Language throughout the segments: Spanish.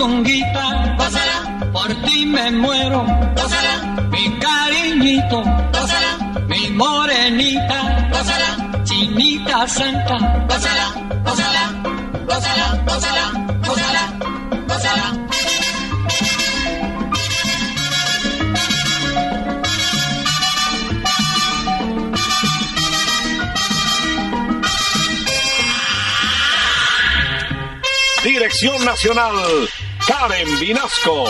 Mi puchunguita, gózala, por ti me muero, gózala, mi cariñito, gózala, mi morenita, gózala, chinita santa, gózala, gózala, gózala, gózala, gózala, gózala. Dirección Nacional, Karen Vinasco.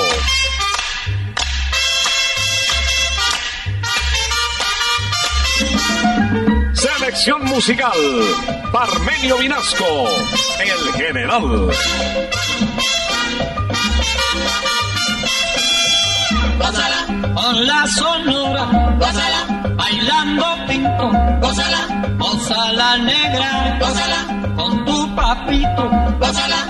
Selección musical, Parmenio Vinasco, el general. gózala, con la sonora, gózala, bailando pinto, gózala, gózala negra, gózala, con tu papito, gózala,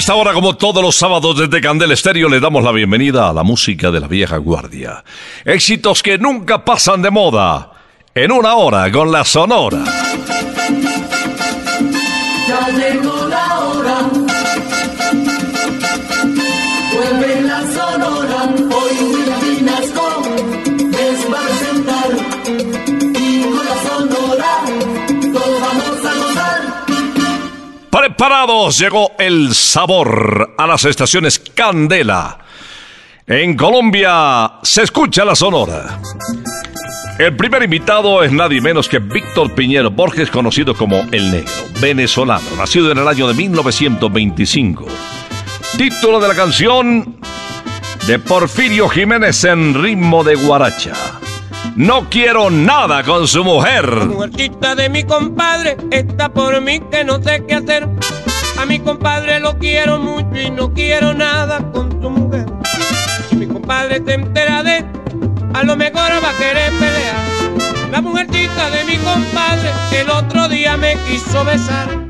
Esta hora, como todos los sábados desde Candel Estéreo, le damos la bienvenida a la música de la vieja guardia. Éxitos que nunca pasan de moda. En una hora con la Sonora. Preparados, llegó el sabor a las estaciones Candela. En Colombia se escucha la Sonora. El primer invitado es nadie menos que Víctor Piñero Borges, conocido como El Negro, venezolano, nacido en el año de 1925. Título de la canción de Porfirio Jiménez en ritmo de guaracha. No quiero nada con su mujer. Mujercita de mi compadre está por mí que no sé qué hacer. A mi compadre lo quiero mucho y no quiero nada con su mujer. Si mi compadre se entera de a lo mejor va a querer pelear. La mujercita de mi compadre el otro día me quiso besar.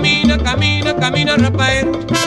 Camina, camina, camina, Rafael.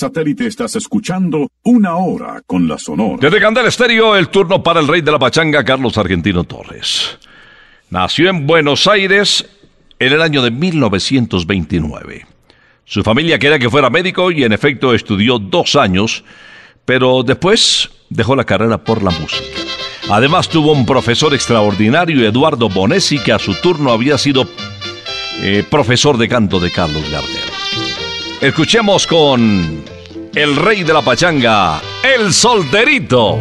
Satélite estás escuchando Una Hora con la Sonora. Desde Candel Estéreo, el turno para el rey de la pachanga, Carlos Argentino Torres. Nació en Buenos Aires en el año de 1929. Su familia quería que fuera médico y en efecto estudió dos años, pero después dejó la carrera por la música. Además tuvo un profesor extraordinario, Eduardo Bonesi, que a su turno había sido eh, profesor de canto de Carlos Gardel. Escuchemos con el rey de la pachanga, el solterito.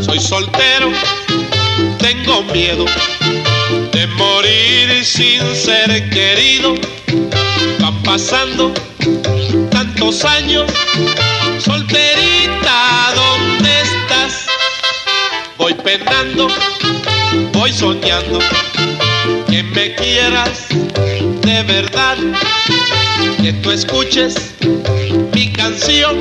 Soy soltero, tengo miedo de morir sin ser querido. Van pasando tantos años, solterita, ¿dónde estás? Voy penando, voy soñando que me quieras de verdad, que tú escuches mi canción,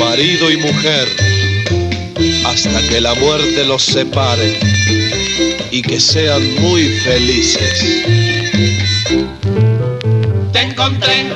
marido y mujer hasta que la muerte los separe y que sean muy felices. Te encontré,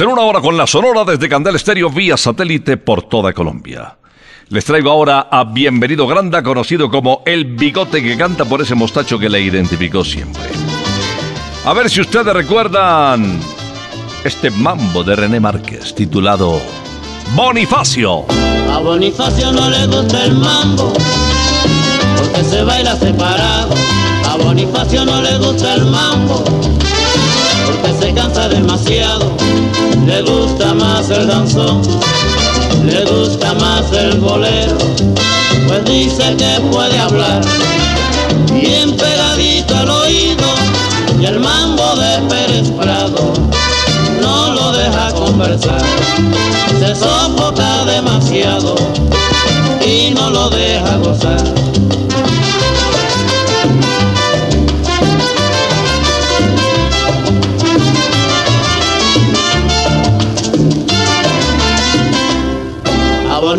En una hora con la Sonora desde Candel Estéreo vía satélite por toda Colombia. Les traigo ahora a Bienvenido Granda, conocido como el bigote que canta por ese mostacho que le identificó siempre. A ver si ustedes recuerdan este mambo de René Márquez titulado Bonifacio. A Bonifacio no le gusta el mambo, porque se baila separado. A Bonifacio no le gusta el mambo, porque se cansa demasiado. Le gusta más el danzón, le gusta más el bolero, pues dice que puede hablar bien pegadito al oído y el mambo de Pérez Prado no lo deja conversar. Se sofoca demasiado y no lo deja gozar.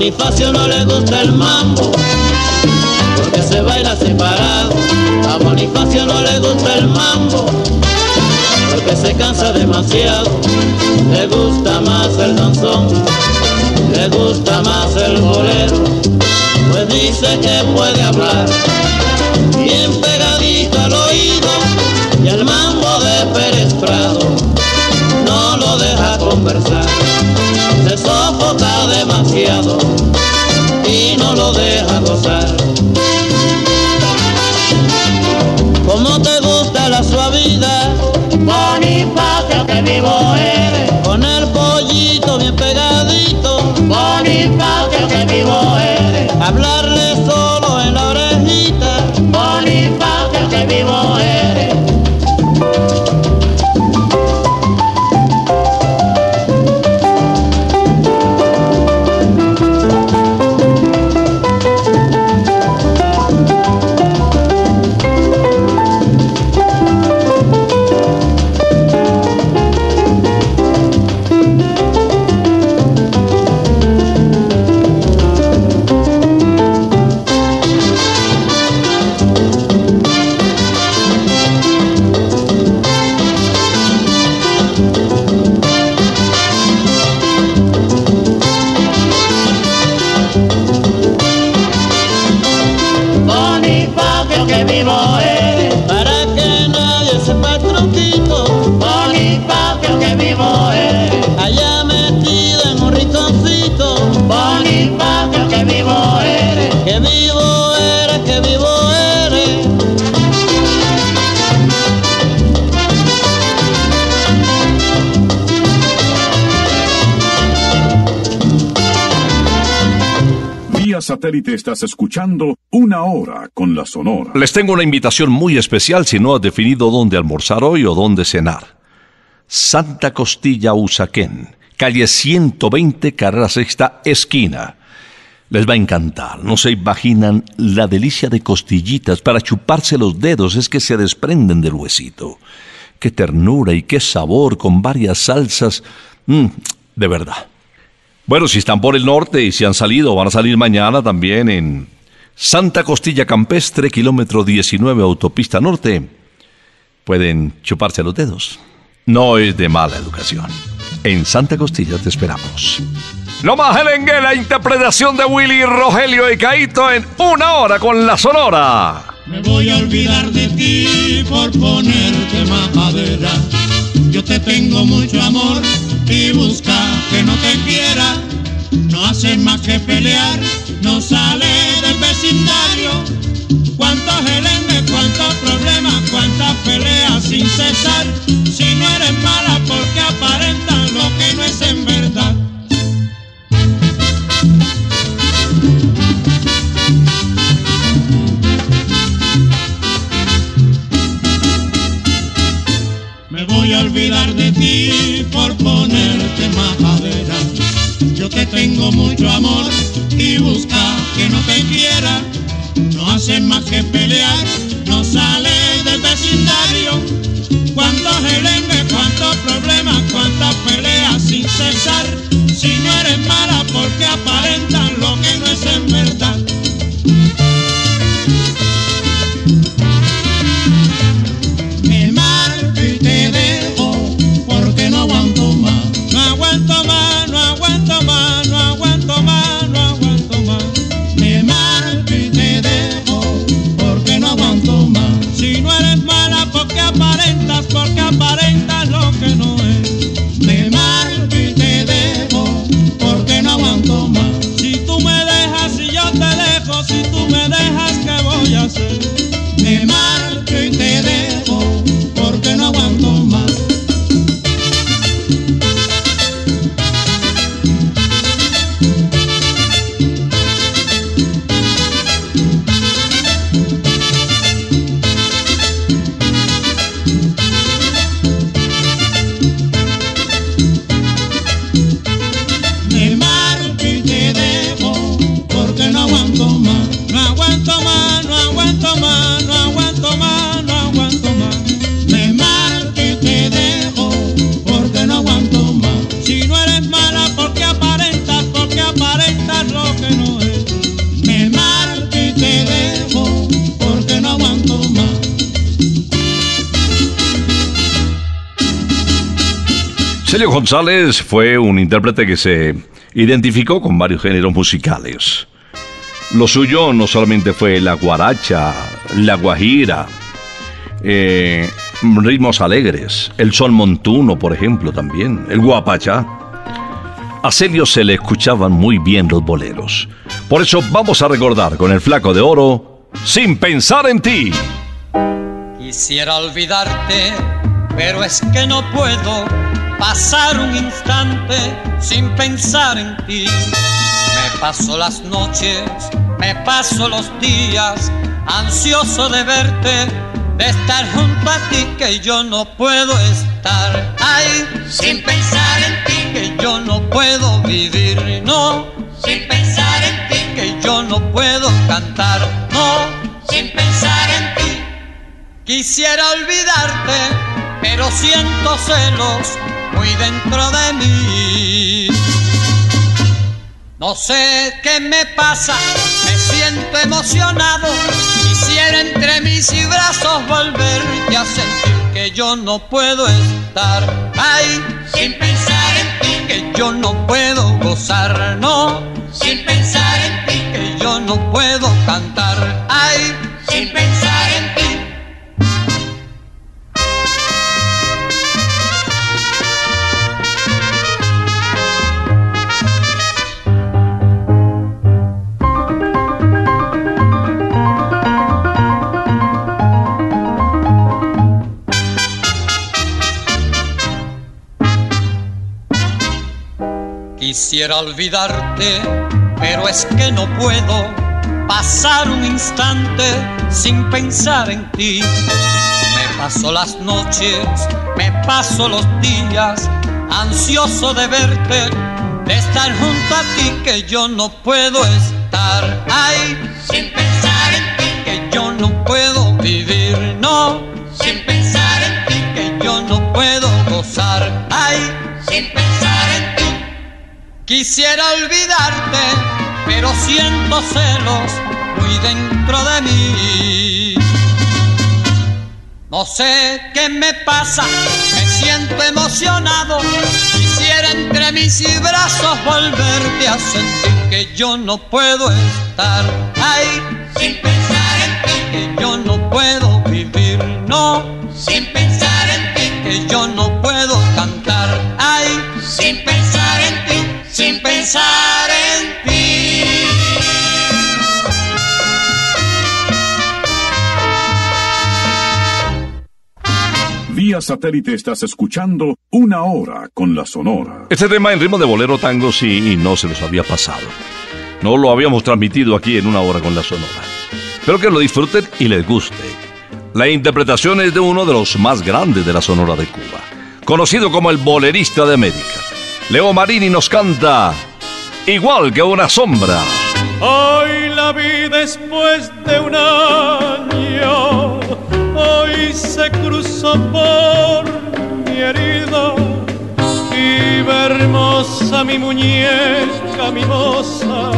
Bonifacio no le gusta el mambo porque se baila separado. A Bonifacio no le gusta el mambo porque se cansa demasiado. Le gusta más el danzón, le gusta más el bolero, pues dice que puede hablar bien pegadito al oído y el mambo de Pérez Prado no lo deja conversar. Se sofoca demasiado y no lo deja gozar. ¿Cómo te gusta la suavidad? Bonifacio que vivo eres. Satélite estás escuchando Una Hora con la Sonora. Les tengo una invitación muy especial si no has definido dónde almorzar hoy o dónde cenar. Santa Costilla Usaquén, calle 120, carrera sexta, esquina. Les va a encantar, no se imaginan la delicia de costillitas para chuparse los dedos, es que se desprenden del huesito. Qué ternura y qué sabor con varias salsas. Mm, de verdad. Bueno, si están por el norte y si han salido, van a salir mañana también en Santa Costilla Campestre, kilómetro 19, autopista norte. Pueden chuparse los dedos. No es de mala educación. En Santa Costilla te esperamos. No más Helengue, la interpretación de Willy, Rogelio y Caito en una hora con la Sonora. Me voy a olvidar de ti por ponerte majadera. Yo te tengo mucho amor y busca que no te quiera. No hace más que pelear, no sale del vecindario. Cuántos gelengues, cuántos problemas, cuántas peleas sin cesar. Si no eres mala porque aparentas Yo te tengo mucho amor y busca que no te quiera. No hace más que pelear, no sale del vecindario. Cuántos gelengues, cuántos problemas, cuántas peleas sin cesar. Si no eres mala porque aparentan lo que no González fue un intérprete que se identificó con varios géneros musicales. Lo suyo no solamente fue la guaracha, la guajira, eh, ritmos alegres, el sol montuno, por ejemplo, también, el guapachá. A Celio se le escuchaban muy bien los boleros. Por eso vamos a recordar con el flaco de oro, sin pensar en ti. Quisiera olvidarte, pero es que no puedo pasar un instante sin pensar en ti. Me paso las noches, me paso los días, ansioso de verte, de estar junto a ti que yo no puedo estar. Ay, sin pensar en ti que yo no puedo vivir, no. Sin pensar en ti que yo no puedo cantar, no. Sin pensar en ti. Quisiera olvidarte, pero siento celos dentro de mí. No sé qué me pasa, me siento emocionado. Quisiera entre mis brazos volverte a sentir que yo no puedo estar. Ay, sin pensar en ti, que yo no puedo gozar, no. Sin pensar en ti, que yo no puedo cantar. Ay, sin pensar en ti. Quisiera olvidarte, pero es que no puedo pasar un instante sin pensar en ti. Me paso las noches, me paso los días, ansioso de verte, de estar junto a ti que yo no puedo estar. Ay, sin pensar en ti que yo no puedo vivir, no. Sin pensar en ti que yo no puedo gozar. Ay, sin pensar en ti. Quisiera olvidarte, pero siento celos muy dentro de mí. No sé qué me pasa, me siento emocionado. Quisiera entre mis brazos volverte a sentir que yo no puedo estar. Ay, sin pensar en ti, que yo no puedo vivir, no. Sin pensar en ti, que yo no puedo pensar en ti. Vía satélite estás escuchando una hora con la Sonora. Este tema en ritmo de bolero tango sí no se nos había pasado. No lo habíamos transmitido aquí en una hora con la Sonora. Espero que lo disfruten y les guste. La interpretación es de uno de los más grandes de la Sonora de Cuba, conocido como el bolerista de América. Leo Marini nos canta Igual que una sombra. Hoy la vi después de un año, hoy se cruzó por mi herida y hermosa mi muñeca, mi moza,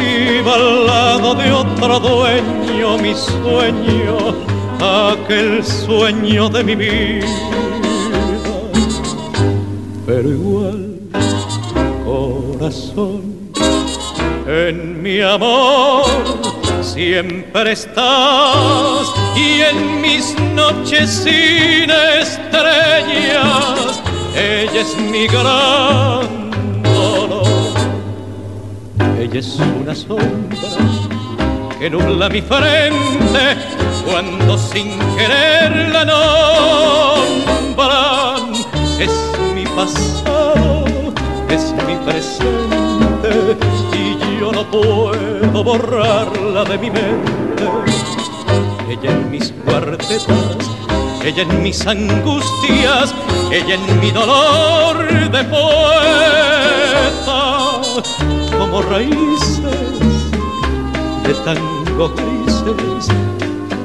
iba al lado de otro dueño mi sueño, aquel sueño de mi vida. Pero igual, corazón, en mi amor siempre estás y en mis noches sin estrellas ella es mi gran dolor. Ella es una sombra que nubla mi frente cuando sin querer la nombran. Es mi pasado, es mi presente y yo no puedo borrarla de mi mente. Ella en mis cuartetas, ella en mis angustias, ella en mi dolor de poeta, como raíces de tango grises,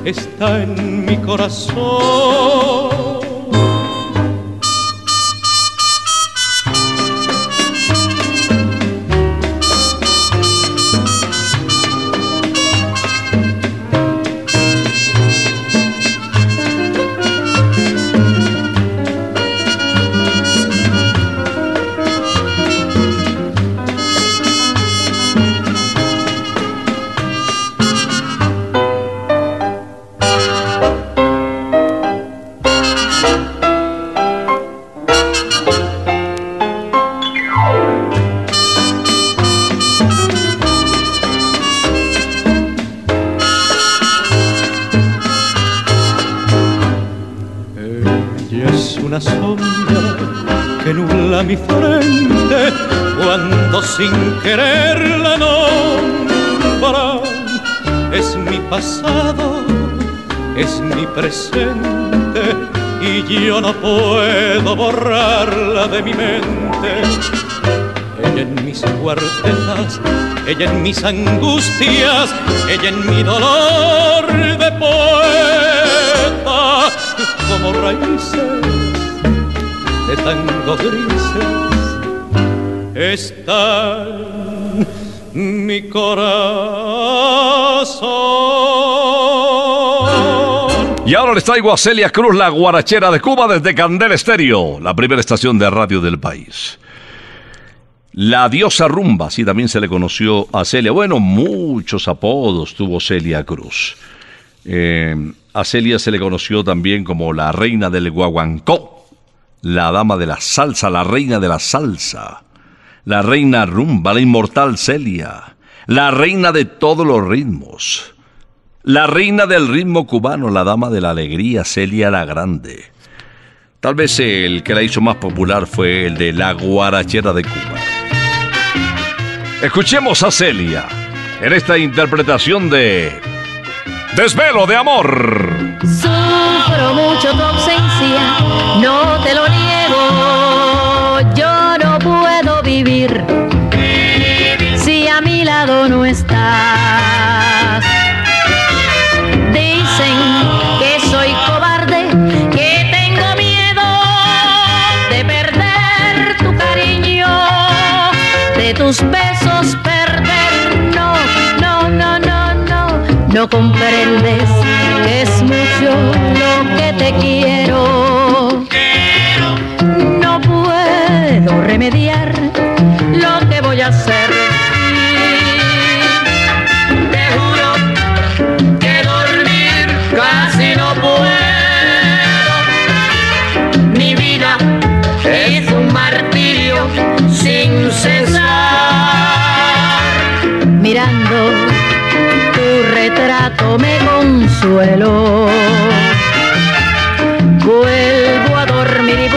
está en mi corazón. Mi mente. Ella en mis cuartelas, ella en mis angustias, ella en mi dolor de poeta, como raíces de tango grises está mi corazón. Les traigo a Celia Cruz, la guarachera de Cuba, desde Candel Estéreo, la primera estación de radio del país. La diosa rumba, así también se le conoció a Celia. Bueno, muchos apodos tuvo Celia Cruz. Eh, a Celia se le conoció también como la reina del guaguancó, la dama de la salsa, la reina de la salsa, la reina rumba, la inmortal Celia, la reina de todos los ritmos, la reina del ritmo cubano, la dama de la alegría, Celia la Grande. Tal vez el que la hizo más popular fue el de la guarachera de Cuba. Escuchemos a Celia en esta interpretación de Desvelo de Amor. Sufro mucho tu ausencia, no te lo niego. Yo no puedo vivir si a mi lado no estás. Tus besos perder. No, no, no, no, no, no comprendes que es mucho lo que te quiero. No puedo remediar Tu retrato me consuelo. Vuelvo a dormir y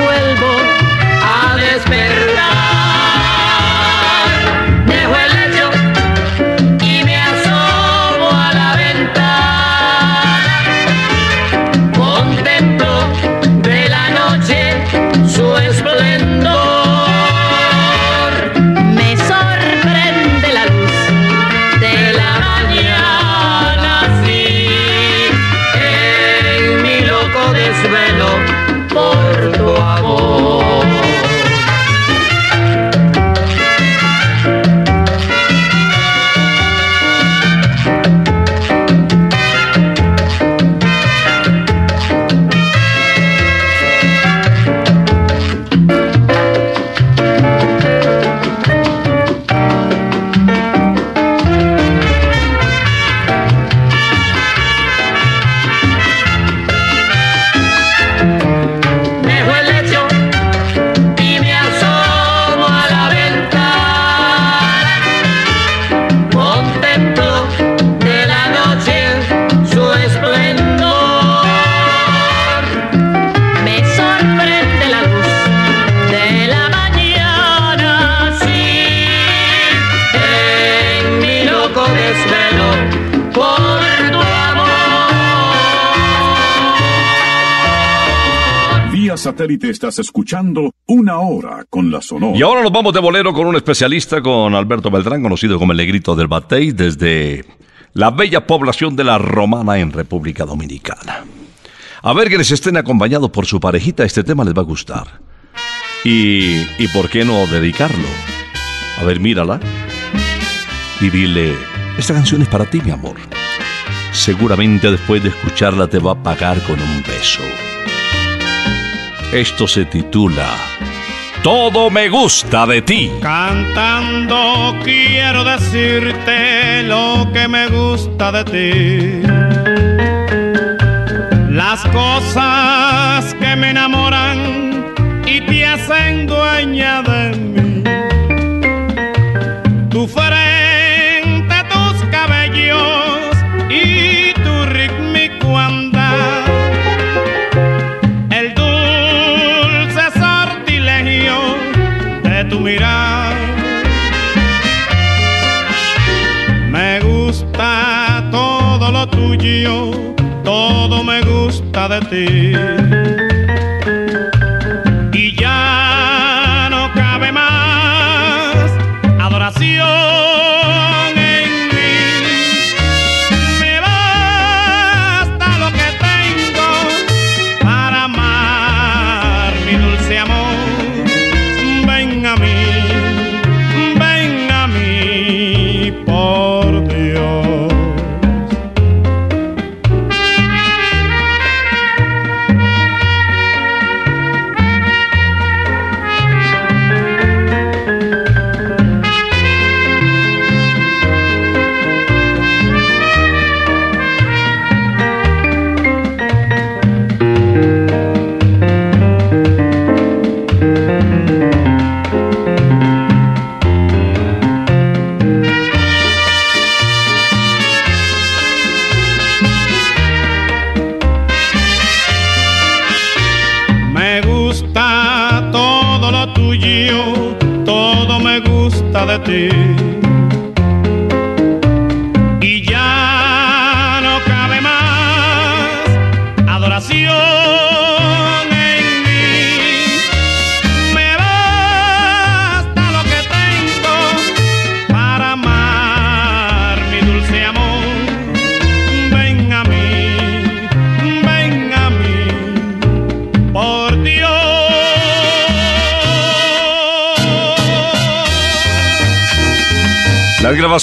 satélite estás escuchando Una Hora con la Sonora. Y ahora nos vamos de bolero con un especialista, con Alberto Beltrán, conocido como el Negrito del Batey, desde la bella población de La Romana en República Dominicana. A ver que les estén acompañados por su parejita, este tema les va a gustar. Y, y por qué no dedicarlo. A ver, mírala. Y dile, esta canción es para ti, mi amor. Seguramente después de escucharla te va a pagar con un beso. Esto se titula Todo me gusta de ti. Cantando quiero decirte lo que me gusta de ti. Las cosas que me enamoran y te hacen dueña de mí. Todo me gusta de ti.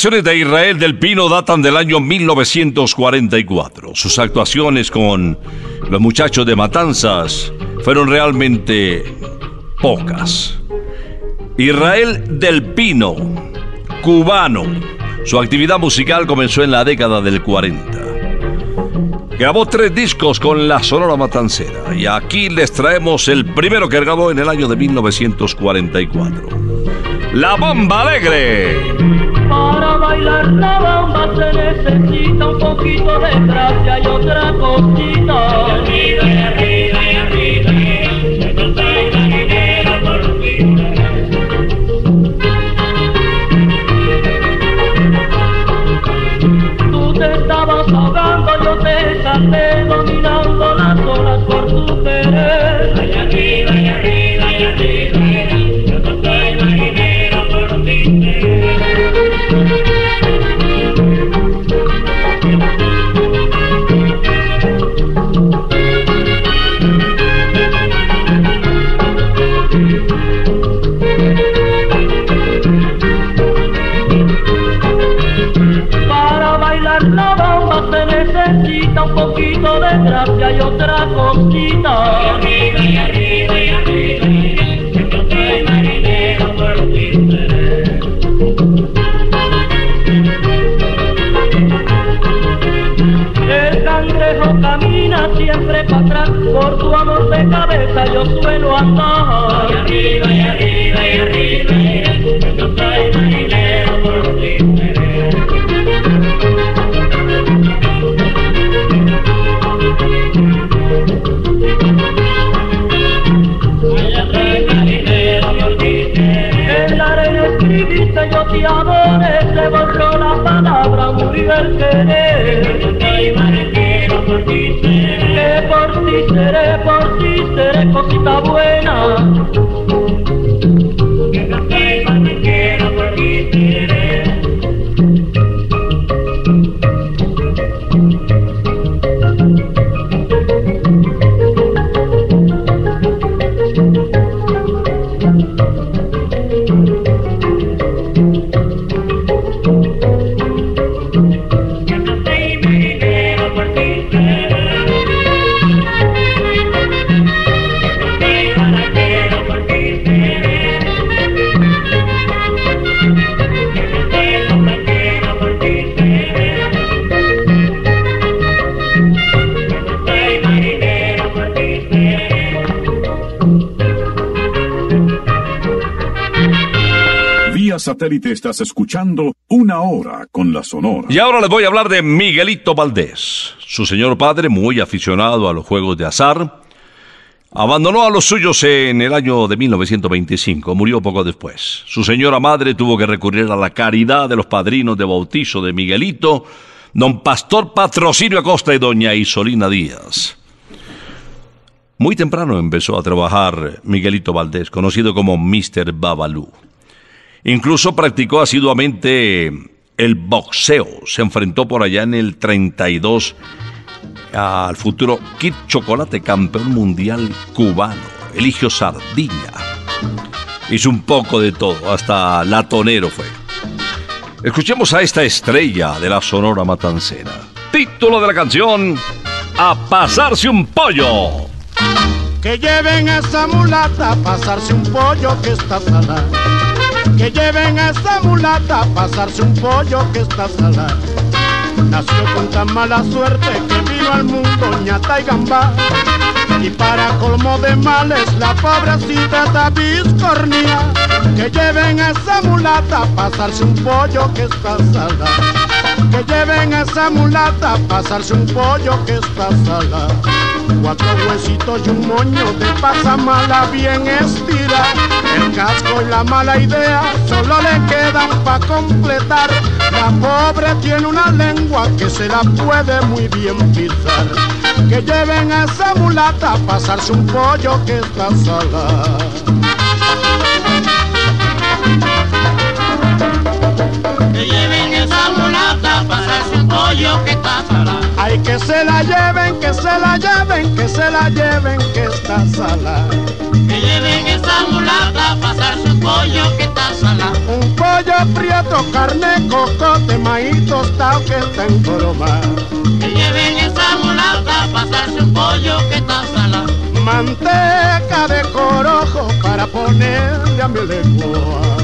Grabaciones de Israel del Pino datan del año 1944. Sus actuaciones con los muchachos de Matanzas fueron realmente pocas. Israel del Pino, cubano. Su actividad musical comenzó en la década del 40. Grabó tres discos con la Sonora Matancera y aquí les traemos el primero que grabó en el año de 1944. La Bomba Alegre. Para bailar la bamba se necesita un poquito de gracia y otra cosita. Poquito de gracia y otra cosita. Y arriba, y arriba, y arriba, yo soy marinero por ti. El cangrejo camina siempre para atrás, por tu amor de cabeza yo suelo andar. Por ti seré cosita buena. Estás escuchando una hora con la Sonora. Y ahora les voy a hablar de Miguelito Valdés. Su señor padre, muy aficionado a los juegos de azar, abandonó a los suyos en el año de 1925, murió poco después. Su señora madre tuvo que recurrir a la caridad de los padrinos de bautizo de Miguelito don Pastor Patrocinio Acosta y doña Isolina Díaz. Muy temprano empezó a trabajar Miguelito Valdés, conocido como Mr. Babalú. Incluso practicó asiduamente el boxeo. Se enfrentó por allá en el 32 al futuro Kid Chocolate, campeón mundial cubano, Eligio Sardiña. Hizo un poco de todo, hasta latonero fue. Escuchemos a esta estrella de la Sonora Matancera. Título de la canción, A pasarse un pollo. Que lleven a esa mulata a pasarse un pollo que está salada. Que lleven a esa mulata a pasarse un pollo que está salada. Nació con tan mala suerte que vino al mundo ñata y gambá. Y para colmo de males la pobrecita está biscornía. Que lleven a esa mulata a pasarse un pollo que está salada. Que lleven a esa mulata pasarse un pollo que está salada. Cuatro huesitos y un moño de pasamala bien estira. El casco y la mala idea solo le quedan pa' completar. La pobre tiene una lengua que se la puede muy bien pisar. Que lleven a esa mulata pasarse un pollo que está salada. Que. Ay, que se la lleven, que se la lleven, que se la lleven, que está salada. Que lleven esa mulata a pasarse un pollo que está salada. Un pollo prieto, carne, cocote, maíz tostado que está en broma. Que lleven esa mulata a pasarse un pollo que está salada. Manteca de corojo para ponerle a mi lengua.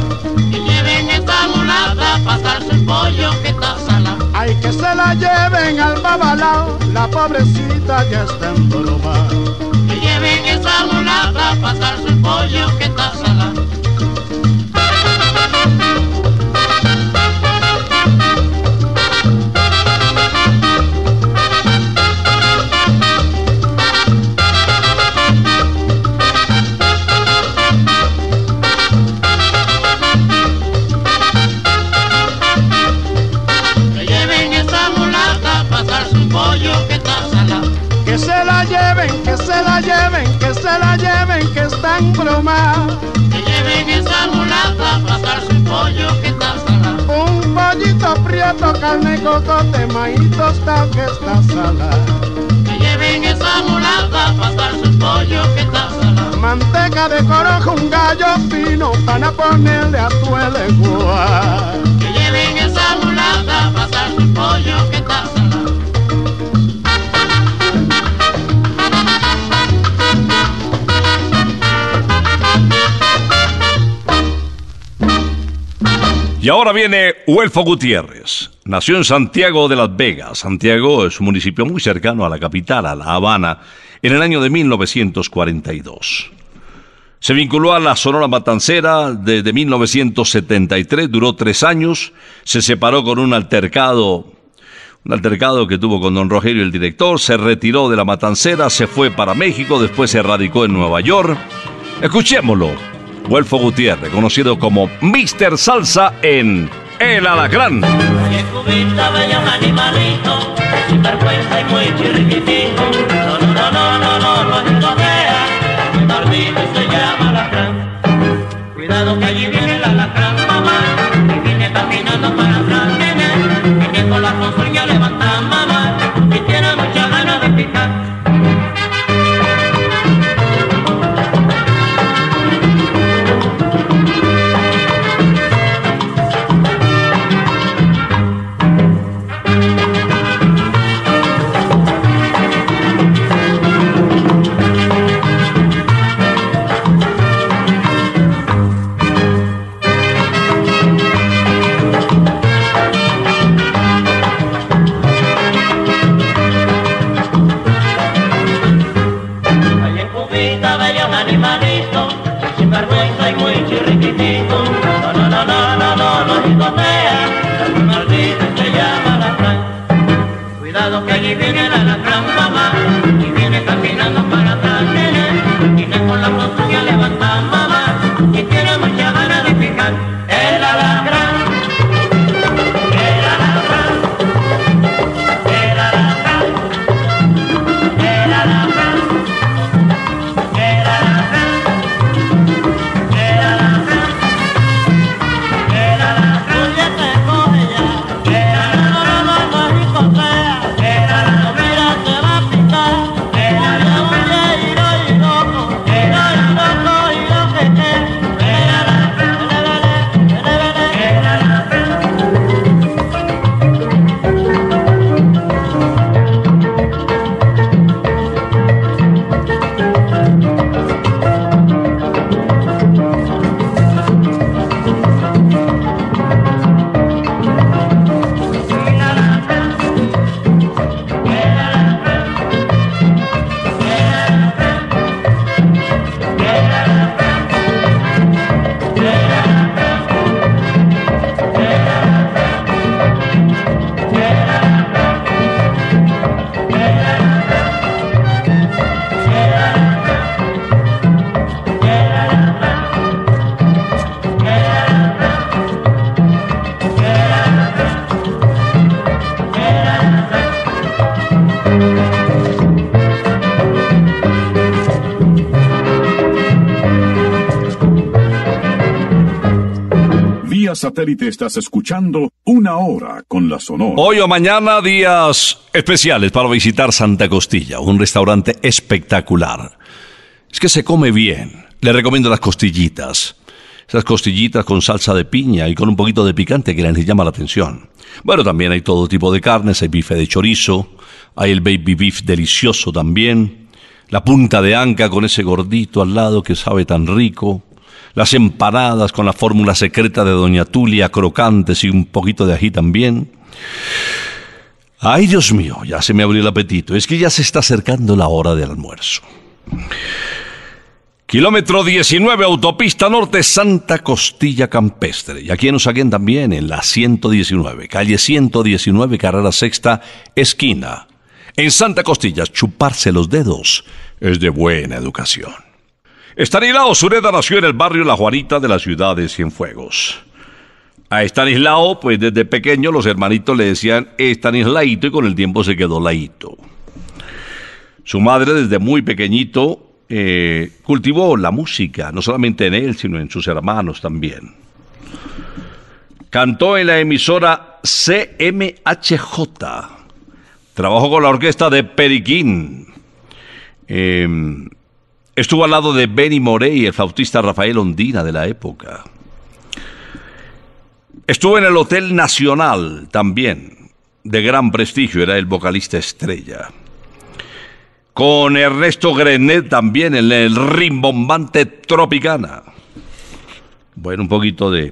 Mulata pasarse un pollo que está salada. Ay, que se la lleven al babalao, la pobrecita ya está en broma. Que lleven esa mulata pasarse un pollo que está salada. Lleven, que se la lleven, que se la lleven, que está en broma. Que lleven esa mulata a pasarse un pollo que está salada. Un pollito prieto, carne, cocote, maíz tostado que está salada. Que lleven esa mulata a pasarse un pollo que está salada. Manteca de corojo, un gallo fino, para ponerle a tu lengua. Que lleven esa mulata a pasarse un pollo que está salada. Y ahora viene Huelfo Gutiérrez. Nació en Santiago de las Vegas. Santiago es un municipio muy cercano a la capital, a La Habana, en el año de 1942. Se vinculó a la Sonora Matancera desde 1973, duró tres años, se separó con un altercado, un altercado que tuvo con don Rogelio el director, se retiró de la Matancera, se fue para México, después se radicó en Nueva York. Escuchémoslo. Huelfo Gutiérrez, conocido como Mr. Salsa en El Alacrán. Cuidado satélite estás escuchando Una Hora con la Sonora. Hoy o mañana días especiales para visitar Santa Costilla, un restaurante espectacular. Es que se come bien. Le recomiendo las costillitas. Esas costillitas con salsa de piña y con un poquito de picante que les llama la atención. Bueno, también hay todo tipo de carnes, hay bife de chorizo, hay el baby beef delicioso también, la punta de anca con ese gordito al lado que sabe tan rico, las empanadas con la fórmula secreta de Doña Tulia, crocantes y un poquito de ají también. Ay, Dios mío, ya se me abrió el apetito. Es que ya se está acercando la hora del almuerzo. Kilómetro 19, autopista norte, Santa Costilla Campestre. Y aquí en Usaquén también, en la 119, calle 119, carrera sexta, esquina. En Santa Costilla, chuparse los dedos es de buena educación. Estanislao Sureda nació en el barrio La Juanita de la ciudad de Cienfuegos. A Estanislao, pues desde pequeño los hermanitos le decían Estanislaito y con el tiempo se quedó laito. Su madre desde muy pequeñito eh, cultivó la música, no solamente en él, sino en sus hermanos también. Cantó en la emisora CMHJ. Trabajó con la orquesta de Periquín. Eh, estuvo al lado de Benny Morey, el flautista Rafael Ondina de la época. Estuvo en el Hotel Nacional también, de gran prestigio, era el vocalista estrella con Ernesto Grenet también en el rimbombante Tropicana. Bueno, un poquito de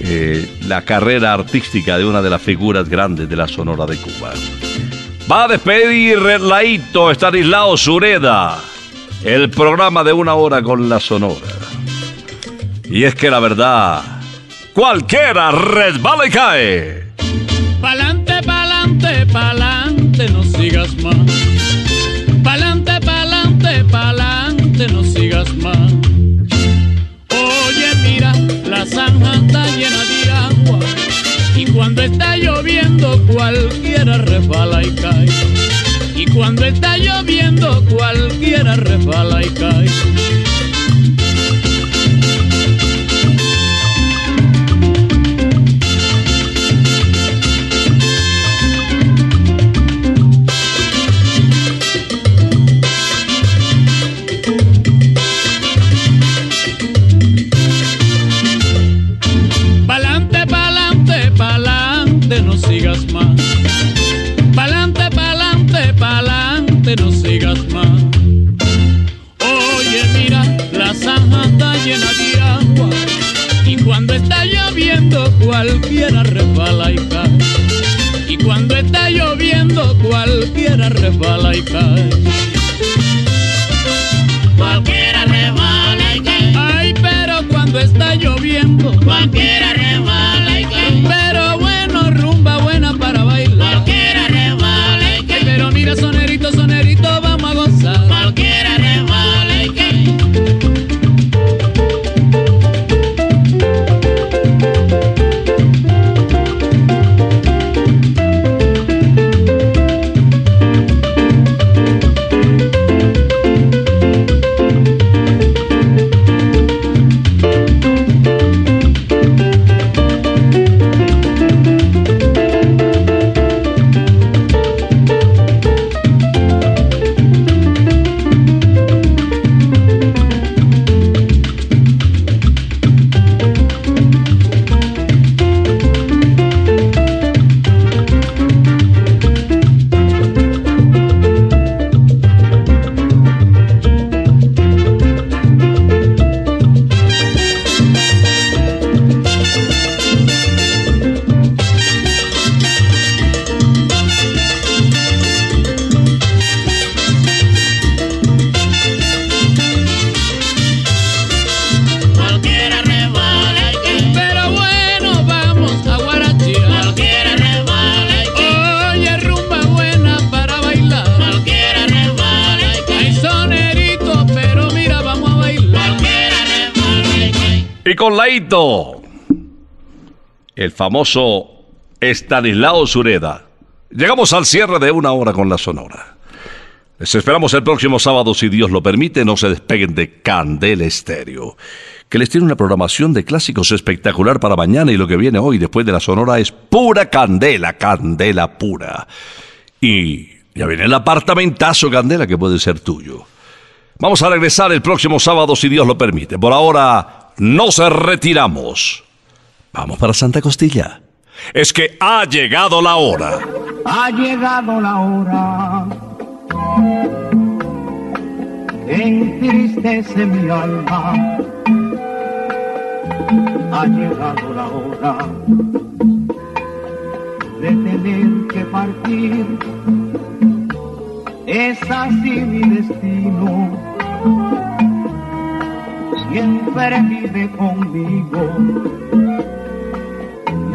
eh, la carrera artística de una de las figuras grandes de la Sonora de Cuba. Va a despedir Laito Estanislao Sureda el programa de una hora con la Sonora. Y es que la verdad, cualquiera resbala y cae. Pa'lante, pa'lante, pa'lante, no sigas más. Pa'lante, pa'lante, pa'lante, no sigas más. Oye, mira, la zanja está llena de agua. Y cuando está lloviendo, cualquiera resbala y cae. Cuando está lloviendo, cualquiera resbala y cae. El famoso Estanislao Sureda. Llegamos al cierre de una hora con la Sonora. Les esperamos el próximo sábado, si Dios lo permite, no se despeguen de Candela Estéreo, que les tiene una programación de clásicos espectacular para mañana y lo que viene hoy después de la Sonora es pura candela, candela pura. Y ya viene el apartamentazo candela que puede ser tuyo. Vamos a regresar el próximo sábado, si Dios lo permite. Por ahora, nos retiramos. Vamos para Santa Costilla. Es que ha llegado la hora. Ha llegado la hora que entristece mi alma. Ha llegado la hora de tener que partir. Es así mi destino. Siempre vive conmigo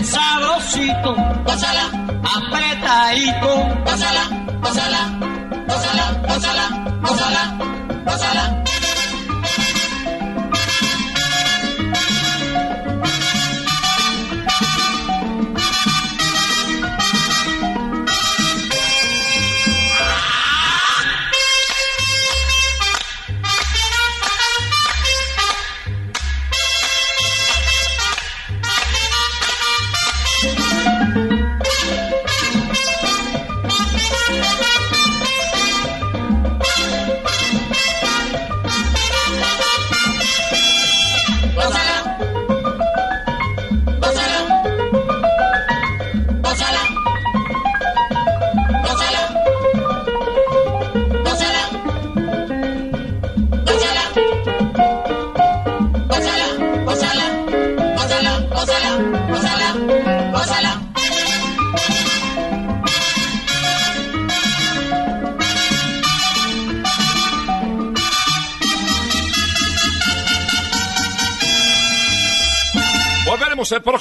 bien sabrosito, pásala, apretadito, pásala, pásala, pásala, pásala, pásala, pásala.